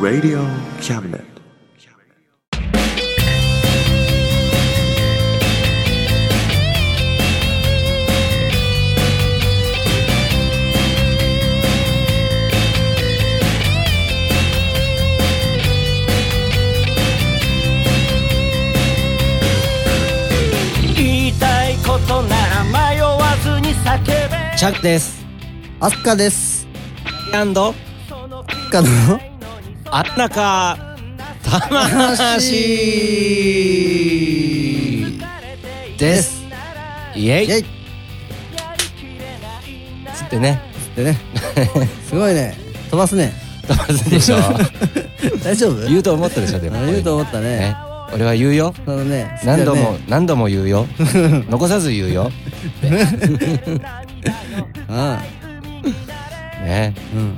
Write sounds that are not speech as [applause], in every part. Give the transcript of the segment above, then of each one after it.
Radio Cabinet. Cabinet チャックですアスカですアンド？その？あったか。魂。です。イエイ。イェイ。つってね。ってね。[laughs] すごいね。飛ばすね。飛ばすでしょ。[laughs] 大丈夫？言うと思ったでしょでも。あ言うと思ったね。ね俺は言うよ。ね。何度も何度も言うよ。[laughs] 残さず言うよ。だねね。うんうん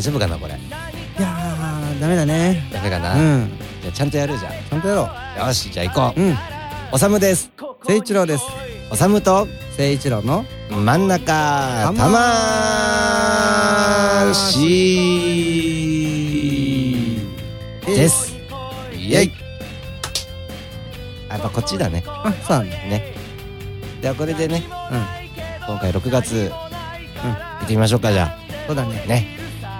大丈夫かなこれ。いやーダメだね。ダメかな、うん。じゃあちゃんとやるじゃん。ちゃんとやろよしじゃあ行こう。ううん。おさむです。誠一郎です。おさむと誠一郎の真ん中。魂です。イエイ。あやっぱこっちだね。あそうなんだ。ね。ではこれでねうん。今回6月行ってみましょうかじゃそうだね。あね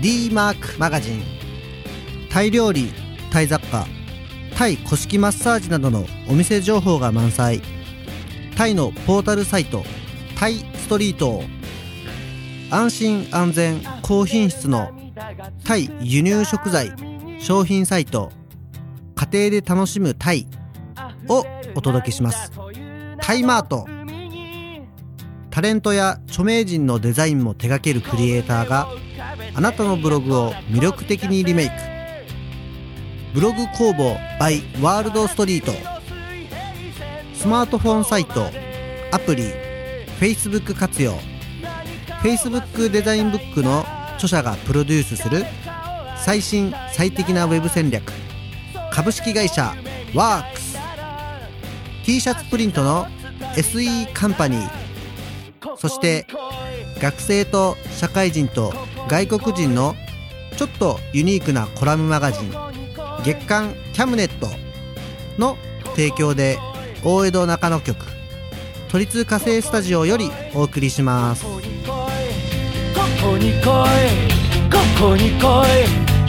d マークマガジンタイ料理タイ雑貨タイ古式マッサージなどのお店情報が満載。タイのポータルサイトタイストリート。安心安全高品質のタイ輸入食材商品サイト家庭で楽しむタイをお届けします。タイマート。タレントや著名人のデザインも手掛けるクリエイターがあなたのブログを魅力的にリメイク。ブログ工房 by ワールドストリート。スマートフォンサイトアプリ Facebook 活用。Facebook デザインブックの著者がプロデュースする最新最適なウェブ戦略。株式会社ワークス。T シャツプリントの SE カンパニー。そして学生と社会人と外国人のちょっとユニークなコラムマガジン月刊キャムネットの提供で大江戸中野局都立火星スタジオよりお送りします。ここに来いここに来い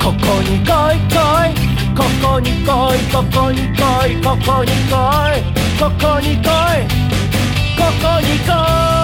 ここに来い来いここに来いここに来いここに来いここに来いここに来い。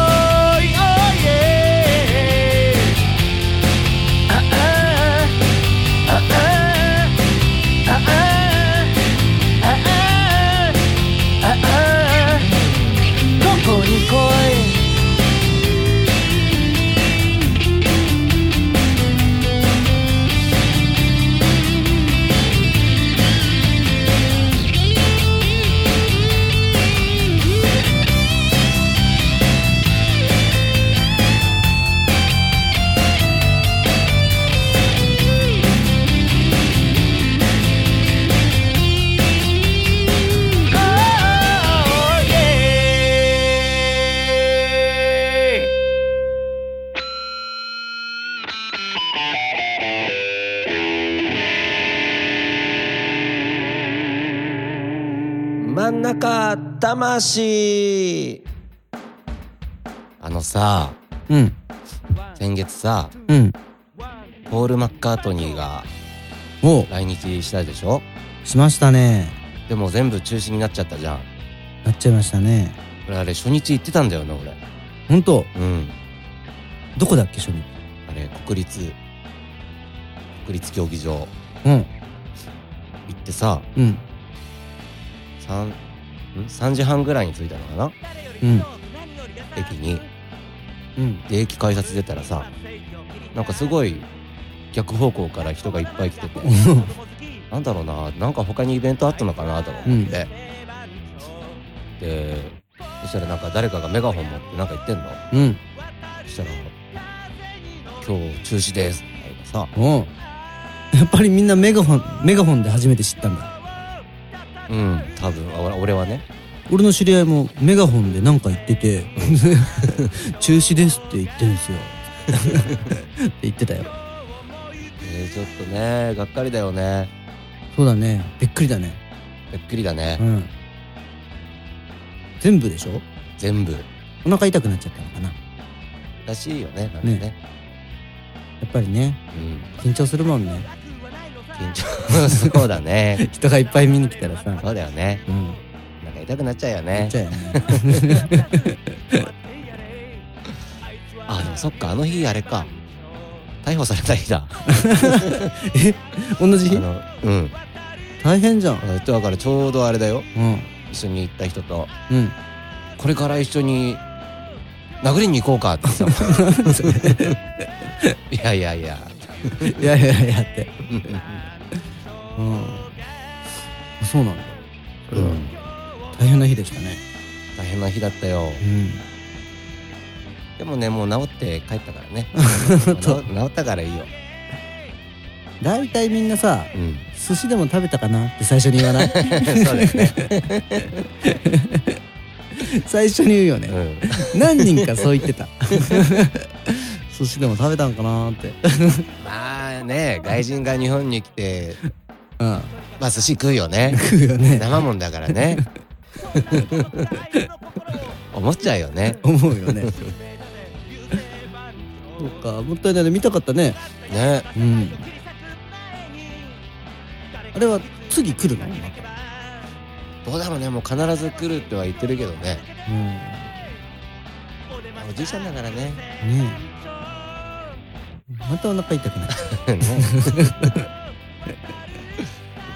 真ん中魂。あのさうん。先月さうん。ポール・マッカートニーがお。来日したでしょ？しましたね。でも全部中止になっちゃったじゃん。なっちゃいましたね。俺あれ初日行ってたんだよな俺。本当？うん。どこだっけ初日？あれ国立国立競技場。うん。行ってさうん3ん？3時半ぐらいに着いたのかな？うん。駅に。うん。で駅改札出たらさなんかすごい逆方向から人がいっぱい来ててなんだろうななんか他にイベントあったのかなとか思って、でそしたらなんか誰かがメガホン持ってなんか言ってんの？うん。そしたら「今日中止です」とかさ。おうやっぱりみんなメガホンメガホンで初めて知ったんだうん多分あ俺俺はね。俺の知り合いもメガホンで何か言ってて [laughs] 中止ですって言ってるんですよ。[laughs] って言ってたよ。えー、ちょっとねがっかりだよね。そうだね。びっくりだね。びっくりだね。うん。全部でしょ？全部。お腹痛くなっちゃったのかな？やらしいよねなんかね。ね。っぱりね。うん。緊張するもんね緊張。[laughs] そうだね。人がいっぱい見に来たらさ。そうだよね。うん。なんか痛くなっちゃうよなね。[laughs] あでもそっかあの日あれか。逮捕された日だ。[laughs] 同じ？日うん。大変じゃん。だからちょうどあれだよ。うん。一緒に行った人と。うん。これから一緒に殴りに行こうかってさ。いやいやいやいやい [laughs] やいやって。うん。そうなんだ。うん。大変な日でしたね。大変な日だったよ。うん。でもねもう治って帰ったからね。[laughs] 治治ったからいいよ。大体みんなさうん。寿司でも食べたかなって最初に言わない？[laughs] そうだよね。最初に言うよね、うん。何人かそう言ってた寿司でも食べたんかなって。まあね外人が日本に来てうん。まあ寿司食うよね。食うよね。生もんだからね。[laughs] 思っちゃうよね。思うよね。そうかもったいないね。見たかったね。ね。うん。あれは次来るの？どうだろうね。もう必ず来るっては言ってるけどね。うん。おじいちゃんだからね。ねえまたお腹痛くなっちゃね [laughs]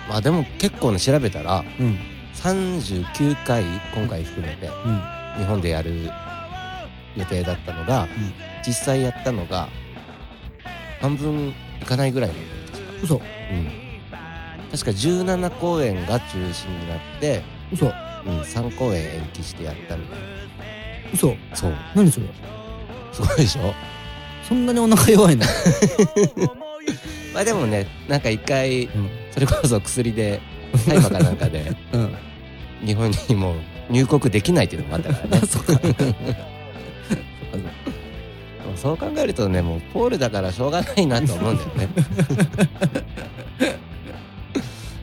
まあでも結構ね調べたらううん39回今回含めてうん。日本でやる予定だったのが、実際やったのが半分いかないぐらいなんだよ嘘。うん。確か17公演が中止になって、嘘。うん、3公演延期してやったみたい嘘。なそう。何それ？すごいでしょ？そんなにお腹弱いの？[laughs] まあでもねなんか一回うんそれこそ薬で大麻かなんかでうん日本にもう入国できないっていうのもあったからね。[laughs] そっか。そう考えるとねもうポールだからしょうがないなと思うんだよね。[laughs]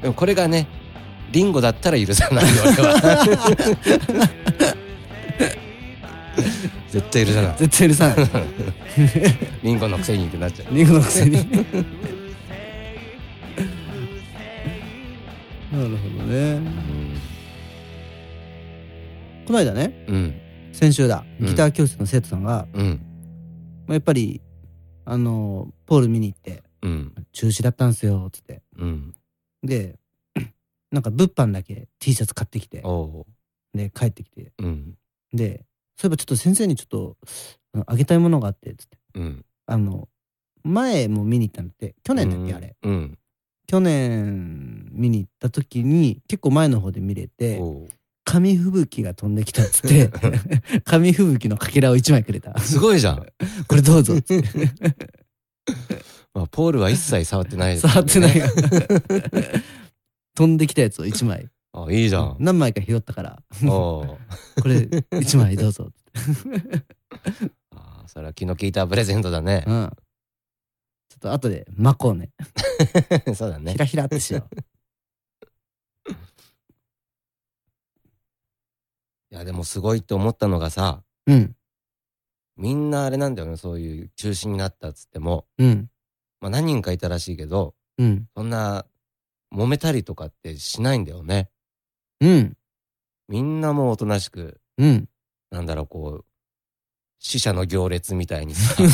でもこれがねリンゴだったら許さないよ俺は。絶対許さない。絶対許さないリンゴのくせにってなっちゃう。リンゴのくせに。[laughs] なるほどね。うん。この間ねうん。先週だうん。ギター教室の生徒さんが、うん。まあやっぱりあのポール見に行ってうん。中止だったんすよつって。うん。で [clears throat] なんか物販だけ T シャツ買ってきてで帰ってきて。うん。でそういえばちょっと先生にちょっとあげたいものがあってつって。うん。あの前も見に行ったのって。去年だっけ、うん。あれ。うん。去年見に行った時に結構前の方で見れて紙吹雪が飛んできたっつって。[laughs] 紙吹雪のかけらを1枚くれた。すごいじゃん、[laughs] これどうぞ。っつってまあ、ポールは一切触ってないです触ってない。が [laughs] 飛んできたやつを1枚あいいじゃん。何枚か拾ったから。[laughs] これ1枚どうぞ。[laughs] あーそれは気の利いたプレゼントだね。うん。ちょっと後で巻こうね。[laughs] そうだね。ひらひらってしよいやでもすごいって思ったのがさううん。みんなあれなんだよねそういう中止になったっつっても、うん。まあ、何人かいたらしいけどうん。そんな揉めたりとかってしないんだよねうん。みんなもうおとなしくうん。なんだろうこう死者の行列みたいにさ。[laughs]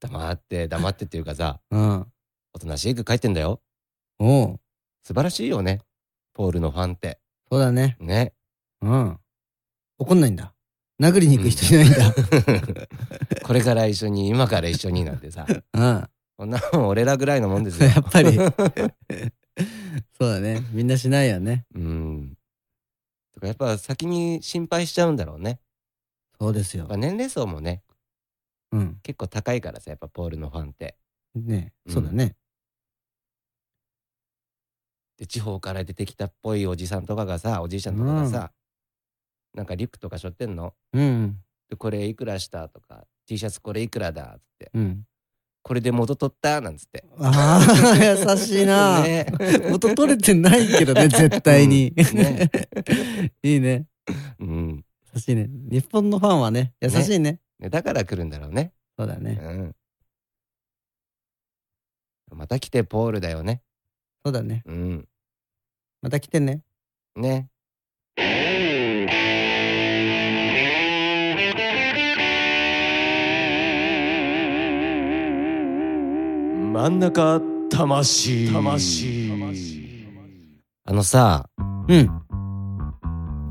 黙って黙ってっていうかさうん。おとなしく帰ってんだよ。おう。素晴らしいよね。ポールのファンって。そうだね。ね。うん。怒んないんだ。殴りに行く人いないんだ。[laughs] これから一緒に今から一緒になんてさ。うん。こんなもん俺らぐらいのもんですよ。[laughs] やっぱり。[laughs] そうだね。みんなしないよね。うんとかやっぱ先に心配しちゃうんだろうねそうですよやっ。ぱ年齢層もねうん。結構高いからさやっぱポールのファンってねうんそうだね。で地方から出てきたっぽいおじさんとかがさおじいちゃんとかがさ、なんかリュックとか背負ってんの？うん。でこれいくらした？とか T シャツこれいくらだ？っつってうん。これで元取った？なんつってああ、優しいな。ね元取れてないけどね、絶対に。うんね [laughs] いいね。うん優しいね。日本のファンはね、優しいね。ねだから来るんだろうねそうだね。うんまた来てポールだよねそうだね。うんまた来てね。ね真ん中魂魂あのさうん。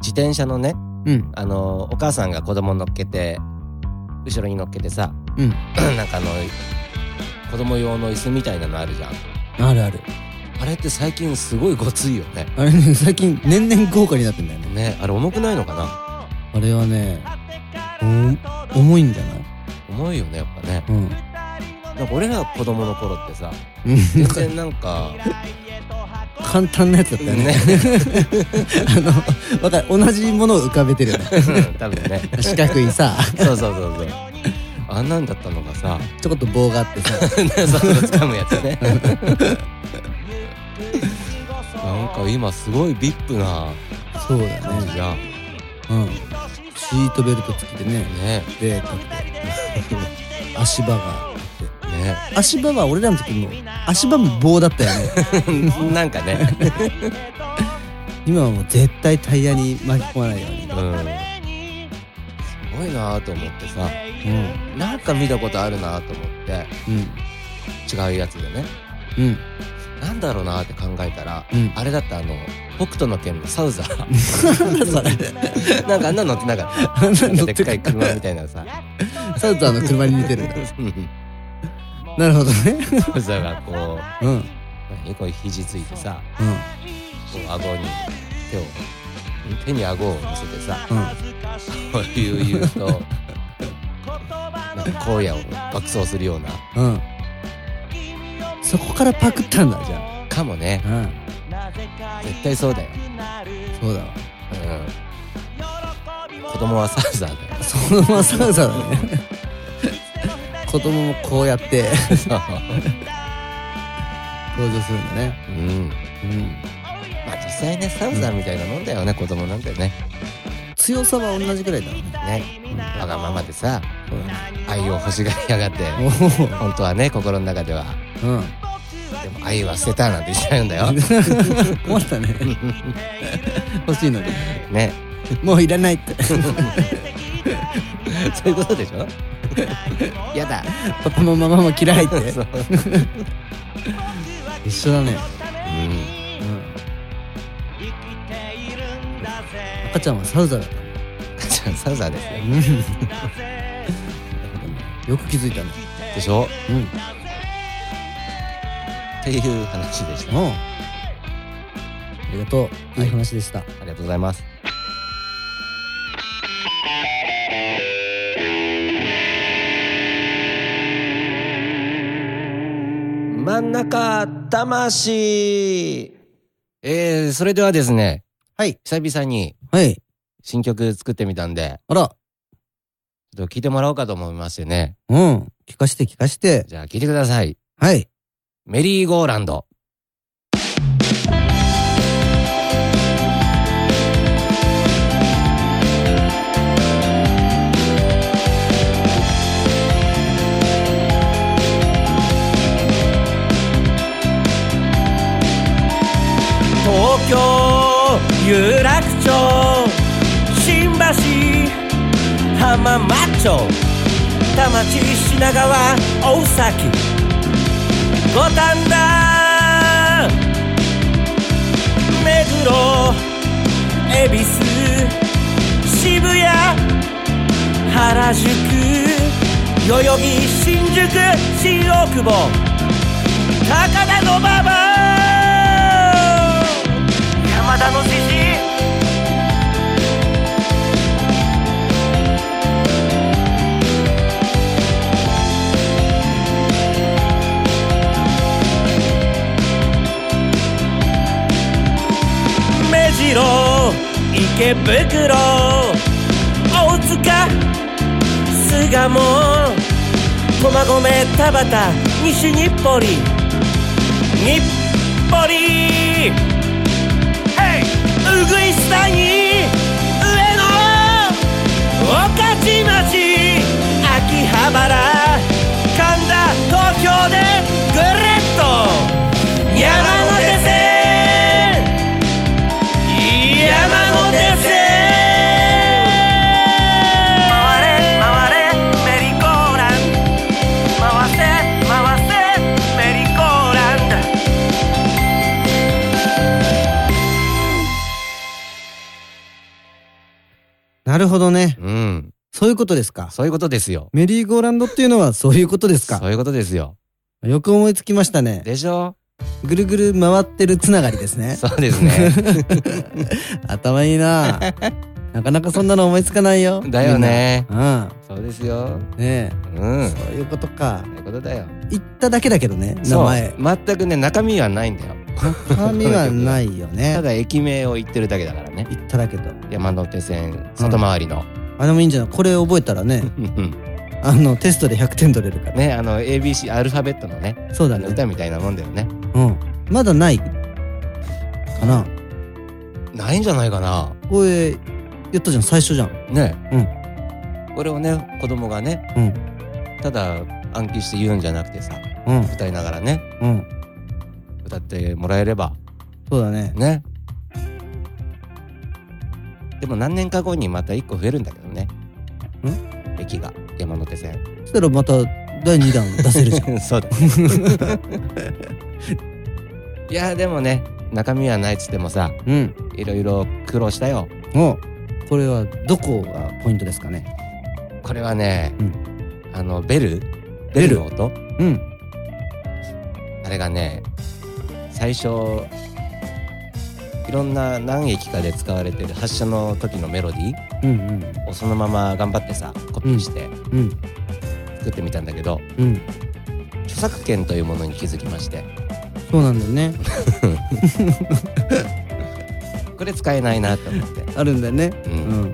自転車のねうん。あのお母さんが子供乗っけて後ろに乗っけてさうん。[clears throat] なんかあの子供用の椅子みたいなのあるじゃんあるある。あれって最近すごいごついよねあれね、最近年々豪華になってんだよね。ねあれ重くないのかな？あれはね、お重いんじゃない？重いよねやっぱねうん。なんか俺ら子供の頃ってさうん全然なんか簡単なやつだったよね。ね [laughs] あの、わかる。同じものを浮かべてるよね。多分ね四角いさ、そうそうそうそうあんなんだったのがさちょこっと棒があってさ。[laughs] そうそう掴むやつねなんか今すごいビップなそうだね。感じじゃんうん。シートベルト付きでね。ねで、かって。[laughs] 足場が。ね足場は俺らの時も足場も棒だったよね。[laughs] なんかね [laughs] 今はもう絶対タイヤに巻き込まないように。うんすごいなと思ってさうん。なんか見たことあるなと思ってうん。違うやつでねうん。なんだろうなって考えたら、うんあれだったあの北斗の拳のサウザー [laughs] なんかあんなの乗ってなんかでっかい車みたいなさサウザーの車に似てるんだ。うんなるほどね。サウザーがこううん。うん。何？こう肘ついてさこう顎に手を手に顎を乗せてさうん。こういう言うとなんか荒野を爆走するようなうん。そこからパクったんだ、じゃかもねあ。うん。絶対そうだよ、そうだわ。うん、子供はサウザーだよそのままサウザーだね。子供もこうやって [laughs] 登場するんだね。うんうん。まあ実際ねサウザーみたいなもんだよね、子供なんてね強さは同じぐらいだろうね。ねわがままでさそうだね。愛を欲しがりやがって。本当はね心の中ではうん。でも愛は捨てたなんて言っちゃうんだよ [laughs] 困ったね。欲しいのに。ねもういらないって。[laughs] そういうことでしょ？[laughs] やだパパもママも嫌いって [laughs] [laughs] 一緒だね。うん、うん。赤ちゃんはサウザーだったね。サウザーですよよく気づいたね。でしょ？うん。っていう話でしたありがとう。いい話でした。りがとうございます真ん中魂えー、それではですねはい。久々にはい。新曲作ってみたんであら。ちょっと聞いてもらおうかと思いましてねうん。聞かして聞かして。じゃあ聞いてくださいはい。メリーゴーランド京有楽町新橋浜松町田町品川大崎五反田目黒恵比寿渋谷原宿代々木新宿新大久保高田馬場山田の獅子目白。池袋大塚巣鴨駒込田端西日暮里日暮里い下に上野御徒町秋葉原神田東京でぐるっと山手線。山手線。るほどね。うん。そういうことですか？そういうことですよ。メリーゴーランドっていうのはそういうことですか？そういうことですよ。よく思いつきましたね。でしょ？ぐるぐる回ってるつながりですね。そうですね。[laughs] 頭いいな。[laughs] なかなかそんなの思いつかないよ。だよねみんな。そうですよ。うん。ねうえ。ん。そそういうことか。ういうことだよ。言っただけだけどね、名そう前。全くね、中身はないんだよ。中身はないよね [laughs] た。だ駅名を言ってるだけだからね。言っただけど。山手線外回りの。あ、でもいいんじゃない？これ覚えたらね、うんあの、テストで100点取れるから。ね、あの、ABC、アルファベットのね、そうだね。歌みたいなもんだよね。うん。まだないかな。ないんじゃないかな。これ、やったじゃん、最初じゃん。ね。これをね、子供がね、うん。ただ暗記して言うんじゃなくてさ、うん。歌いながらね、うん。歌ってもらえれば、そうだね。ね。でも何年か後にまた一個増えるんだけどね。駅が、山手線。そしたらまた第2弾出せるじゃん。[laughs] そうだ。いや、でもね、中身はないっつってもさ、うん。いろいろ苦労したよ。おこれはどこがポイントですかね？これはね、うんあの、ベル？ベル？の音？うん。あれがね、最初、いろんな何駅かで使われてる発車の時のメロディうんーをそのまま頑張ってさ、コピーして。作ってみたんだけど、うん。著作権というものに気づきまして、そうなんだよね。[laughs] これ使えないなと思って。[laughs] あるんだよね。う。うんん。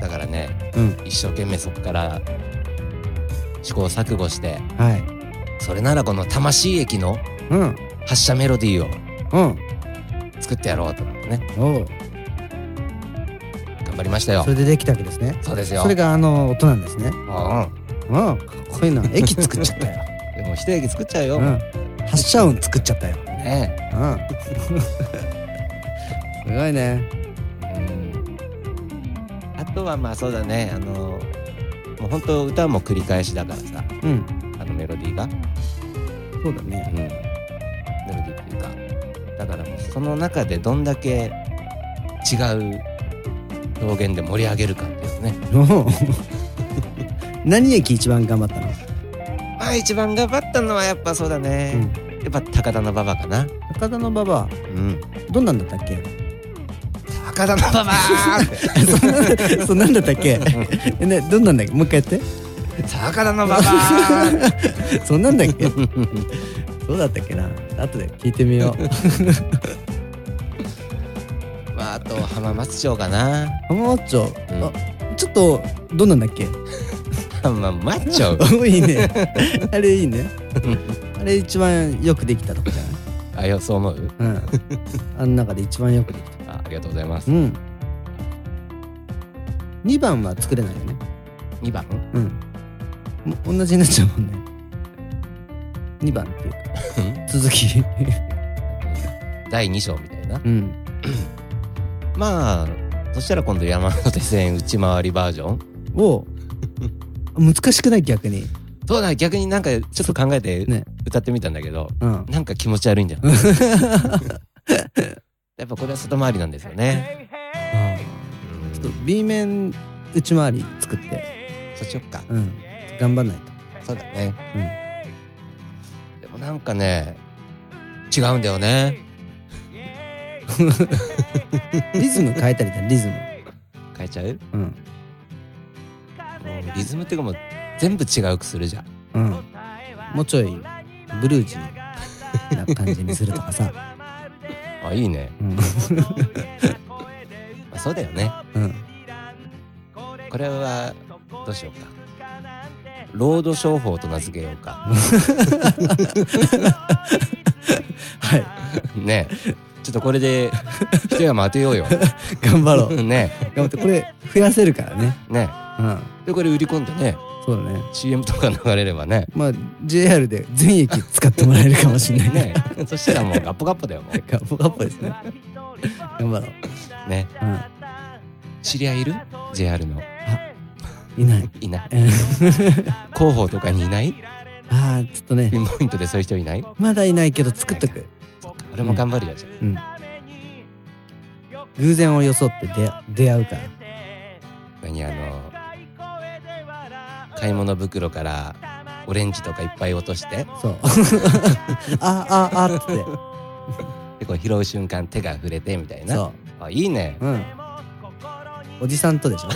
だからね、うん。一生懸命そこから試行錯誤して、はい。それならこの魂駅のうん。発車メロディーをうん。作ってやろうと思ってね、おう頑張りましたよそ。れでできたわけですね。そうですよ。それがあの音なんですね。うんうん。かっこいいな。駅作っちゃったよ。[laughs] でも一駅作っちゃうよ。うん。発射音作っちゃったよ。ねうん。すごいね。うん。あとはまあそうだね。あのもう本当歌も繰り返しだからさ。うん。あのメロディーが、そうだね。うん、。メロディーっていうか。だからもうその中でどんだけ違う表現で盛り上げるかっていうね。[laughs] 何駅一番頑張ったの？まあ一番頑張ったのはやっぱそうだね、やっぱ高田の馬場かな。高田の馬場、うん。どんなんだったっけ？高田の。馬場って。[laughs] そうなんだったっけ？えね、どんなんだっけ？もう一回やって。高田の馬場そんなんだっけ？そうだったっけな？後で聞いてみよう。[laughs] まああと浜松町かな。浜松町、うん。あちょっと、どんなんだっけ？浜松町？おいいね。あれいいね。あれ一番よくできたとこじゃない？あよそう思う？うん。あの中で一番よくできた。あありがとうございますうん。2番は作れないよね。2番？うん。も同じになっちゃうもんね。2番っていうか、続き。[laughs] 第2章みたいな？うん。[clears throat] まあそしたら今度山手線内回りバージョン？を、難しくない逆に。そうだ逆になんかちょっと考えてね歌ってみたんだけど、うん。なんか気持ち悪いんだよ [laughs] やっぱこれは外回りなんですよね、ちょっと B 面内回り作って。そうしよっか。うん。頑張んないそうだね。とうん。でもなんかね違うんだよね。[laughs] リズム変えたりだリズム。変えちゃう？うんリズムっていうかもう全部違うくするじゃん。うん。もうちょいブルージーな感じにするとかさ [laughs] あいいね、うん。[laughs] まあ、そうだよね。うん。これはどうしようか。ロード商法と名付けようか。[laughs] はい。ねちょっとこれで一山当てようよ。[laughs] 頑張ろう。ね頑張ってこれ増やせるからね。ねうん。でこれ売り込んでねそうだね。CM とか流れればね。まあ JR で全駅使ってもらえるかもしれない [laughs] ね。そしたらもうガッポガッポだよ。も [laughs] ガッポガッポですね。頑張ろう。うね。うん。知り合いいる？JR の。いない。いない。う [laughs] ん広報とかにいない？ああちょっとね。ピンポイントでそういう人いない？まだいないけど作っとく。俺も頑張るよじゃうん。偶然を装って出出会うから。あ何あの買い物袋からオレンジとかいっぱい落としてそう。[laughs] あああって。でこう拾う瞬間手が触れてみたいな。そあいいね。ううん。おじさんとでしょ。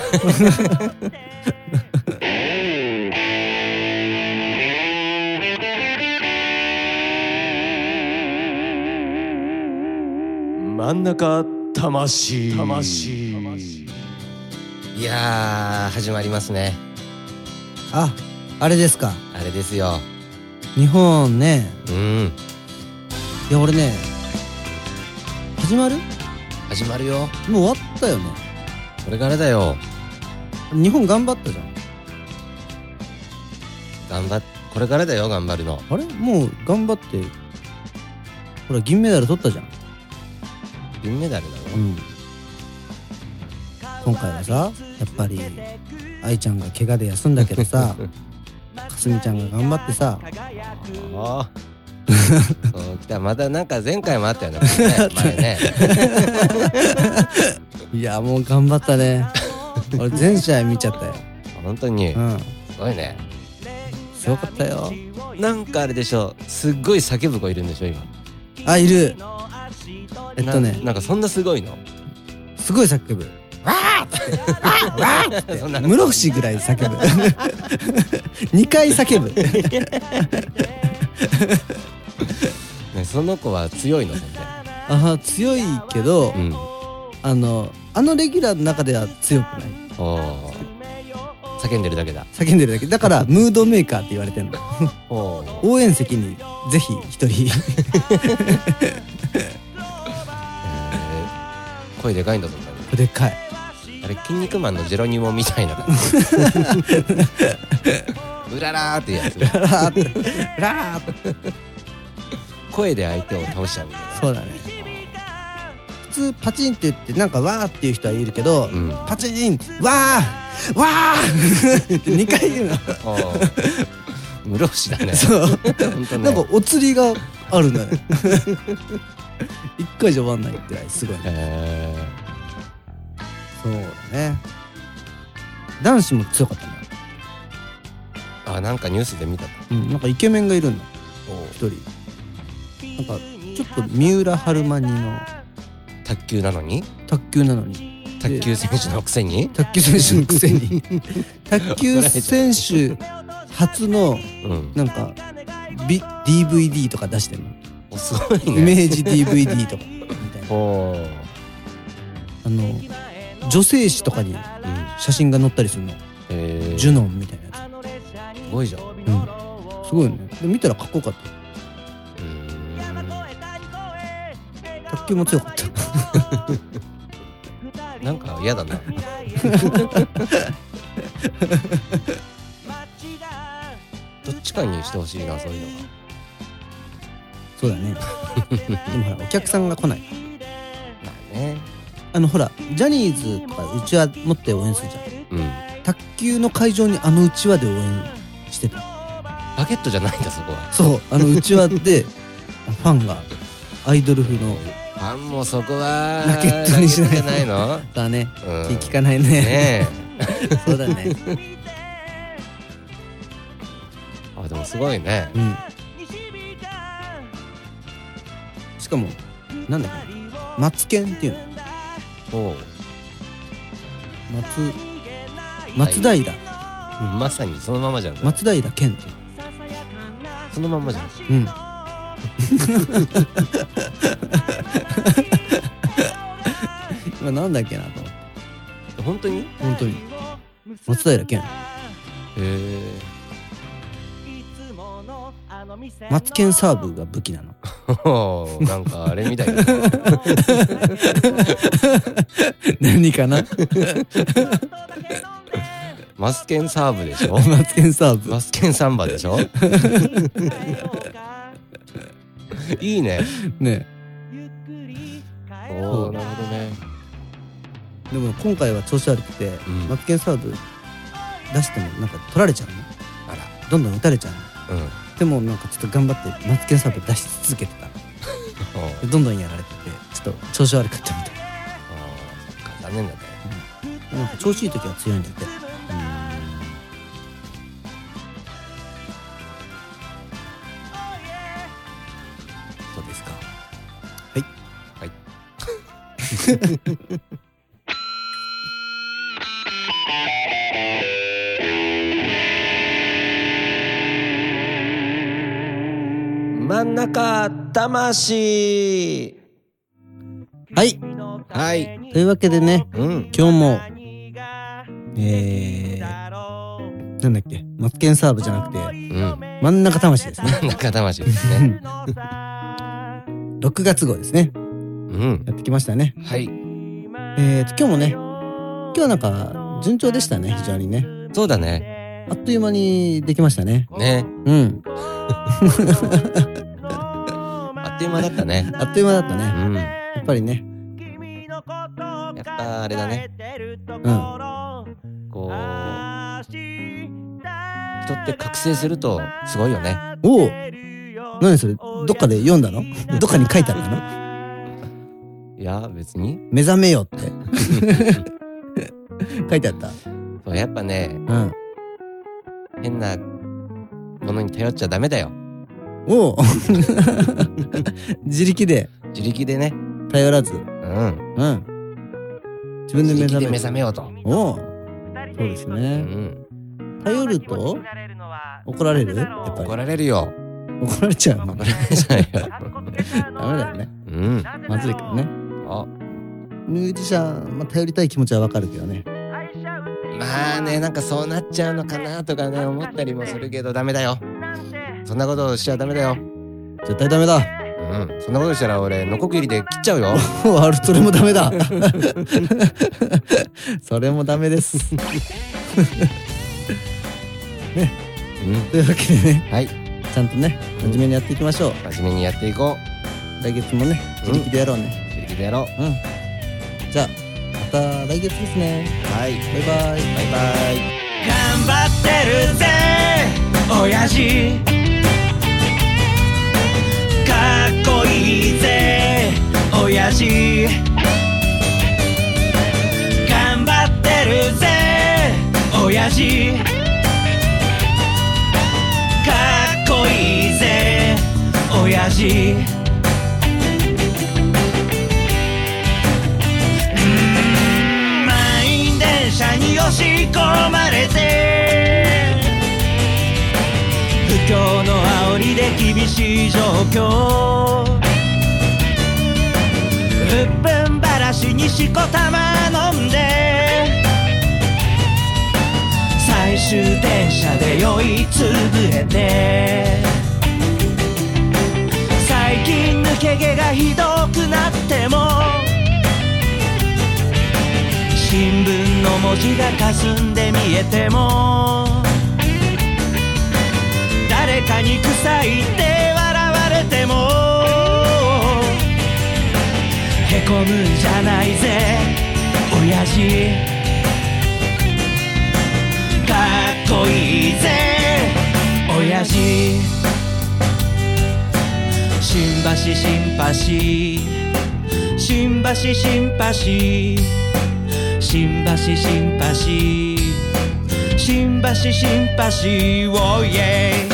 真ん中魂魂。いやー始まりますねああれですか。あれですよ。日本ね。うん。いや俺ね始まる？始まるよ。もう終わったよね。これからだよ。日本頑張ったじゃん。頑張っこれからだよ頑張るの。あれ？もう頑張ってほら銀メダル取ったじゃん。銀メダルなのうん。今回はさやっぱり愛ちゃんが怪我で休んだけどさ [laughs] かすみちゃんが頑張ってさ。ああ [laughs] そう来た。またなんか前回もあったよね。ね [laughs] 前ね。いやもう頑張ったね。俺全試合見ちゃったよ。本当に。うん。すごいね。すごかったよ。なんかあれでしょすっごい叫ぶ子いるんでしょ今。あいる。えっとね。ななんかそんなすごいの？すごい叫ぶ [laughs] 室伏ぐらい叫ぶ。[laughs] 2回叫ぶ。[laughs] ねその子は強いの？そんであ強いけど、うん。あのあのレギュラーの中では強くない。叫んでるだけだ。叫んでるだけ。だからムードメーカーって言われてんの。おー。応援席にぜひ一人。えー声でかいんだぞでかいあれ筋肉マンのジェロニモみたいな感じ。[laughs] うららーってやつ。ラーって。ラーって。声で相手を倒しちゃうみたいな。そうだね。普通パチンって言ってなんかわーっていう人はいるけど、うん。パチンわーわーって2回言うの。おー。室伏だね。そう。本当ね。なんかお釣りがあるんだね一回じゃ終わんないってすごいね。へそうだね。男子も強かったね。ーあなんかニュースで見た。うんなんかイケメンがいるんだ一人。なんかちょっと三浦春馬にの。卓球なのに？卓球なのに。卓球選手のくせに？卓球選手のくせに。[laughs] 卓球選手初のうん。なんかビ DVD とか出してるの。おすごいイねメージ DVD とかみたいなおーあの女性誌とかにうん写真が載ったりするの。えー。ジュノンみたいなやすごいじゃん。うん。すごいよね。で見たらかっこよかった。卓球も強かった。[laughs] なんか嫌だな。[laughs] どっちかにしてほしいなそういうのはそうだね。[laughs] でもほらお客さんが来ないあのほらジャニーズとかうちわ持って応援するじゃん。うん。卓球の会場にあのうちわで応援してた。バケットじゃないんだそこは。そうあのうちわで [laughs] ファンがアイドル風のファンもそこはラケットにしないないの？だね。うん。気聞かないね。ね [laughs] そうだね。えうんすごいね。うん。しかもなんだっけ？マツケンっていうの松松平、うんまさにそのままじゃん。松平健。そのままじゃん。うん。[laughs] 今なんだっけなと思って本当に？本当に。松平健。へえマツケンサーブが武器なの。[laughs] なんかあれみたいな [laughs] 何かな？[laughs] マスケンサーブでしょ？マツケンサーブ。マスケンサンバでしょ？いいね。ね。おおなるほどね。でも今回は調子悪くて、ん。マツケンサーブ出してもなんか取られちゃうの？あら。どんどん打たれちゃうの？うんでもなんかちょっと頑張ってマツケンサーブ出し続けてた。どんどんやられててちょっと調子悪かったみたい。あー。そっか残念だね。なんか調子いい時は強いんだって。そうですか？はい。はい [laughs] ん中魂。はい。はい。というわけでねうん。今日もえー、なんだっけマツケンサーブじゃなくてうん。真ん中魂ですね。真ん中魂ですね。[laughs] 6月号ですね。うん。やってきましたね。はい。えーと今日もね今日はなんか順調でしたね。非常にね。そうだね。あっという間にできましたね。ね。うん [laughs] という間だったね。[laughs] あっという間だったうねん。やっぱりね。やっぱあれだね。うん。こう人って覚醒するとすごいよね。おお何それ？どっかで読んだの？[laughs] どっかに書いてあったの？いや別に。目覚めよって。[laughs] 書いてあった？そうやっぱねうん。変なものに頼っちゃダメだよおお [laughs] 自力で。自力でね。頼らず。うん。うん。自分で目覚める。自力で目覚めようと。おおそうですうねん。頼ると？怒られる？やっぱり。怒られるよ。怒られちゃうの。怒られちゃうよ。[laughs] ダメだよね。うん。まずいけどね。あ。ミュージシャン、まあ、頼りたい気持ちはわかるけどね。まあねなんかそうなっちゃうのかなとかね思ったりもするけどダメだよそんなことしちゃダメだよ。絶対ダメだ。うん。そんなことしたら俺ノコギリで切っちゃうよ。[laughs] あるそれもダメだ。[laughs] それもダメです。[laughs] うん。というわけでね。はい。ちゃんとね真面目にやっていきましょう。真面目にやっていこ来月もね自力でやろうね。う自力でやろう。うん、じゃあまた来月ですね。はい。バイバイ。バイバイ。頑張ってるぜ親父こいいぜ親父頑張ってるぜ親父かっこいいぜ親父車に押し込まれて不況のりで厳しい状況。うっぷんばらしにしこたま飲んで。最終電車で酔いつぶれて。最近抜け毛がひどくなっても。新聞の文字が霞んで見えても。カに臭いって笑われても。へこむんじゃないぜ。親父。かっこいいぜ。親父。新橋シンパシー新橋。シンパシー新橋シンパシー新橋。シンパシーをイェイ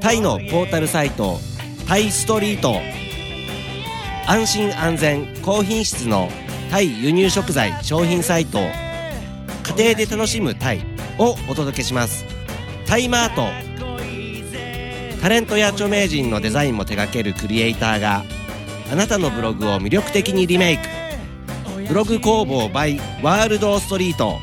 タイのポータルサイトタイストリート。安心安全高品質のタイ輸入食材商品サイト家庭で楽しむタイをお届けします。タイマート。タレントや著名人のデザインも手掛けるクリエイターがあなたのブログを魅力的にリメイク。ブログ工房 by ワールドストリート。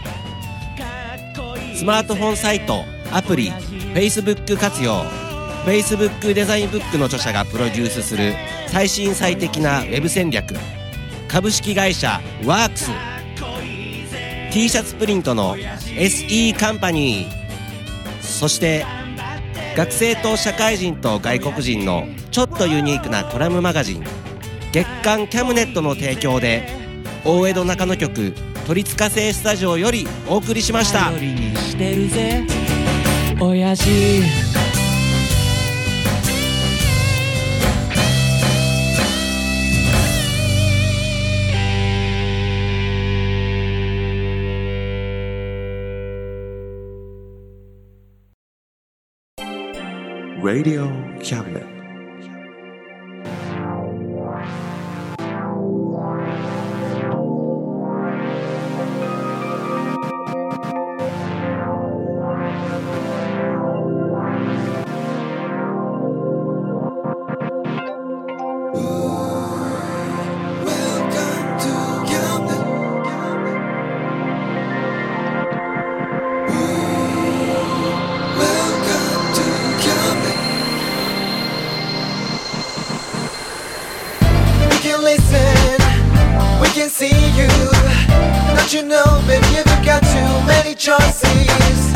スマートフォンサイトアプリ Facebook 活用。Facebook デザインブックの著者がプロデュースする最新最適なウェブ戦略株式会社ワークス。T シャツプリントの SE カンパニー。そして学生と社会人と外国人のちょっとユニークなコラムマガジン月刊キャムネットの提供で大江戸中野局鳥塚製スタジオよりお送りしました。Radio Cabinet. Can see you. Don't you know, baby, you've got too many choices.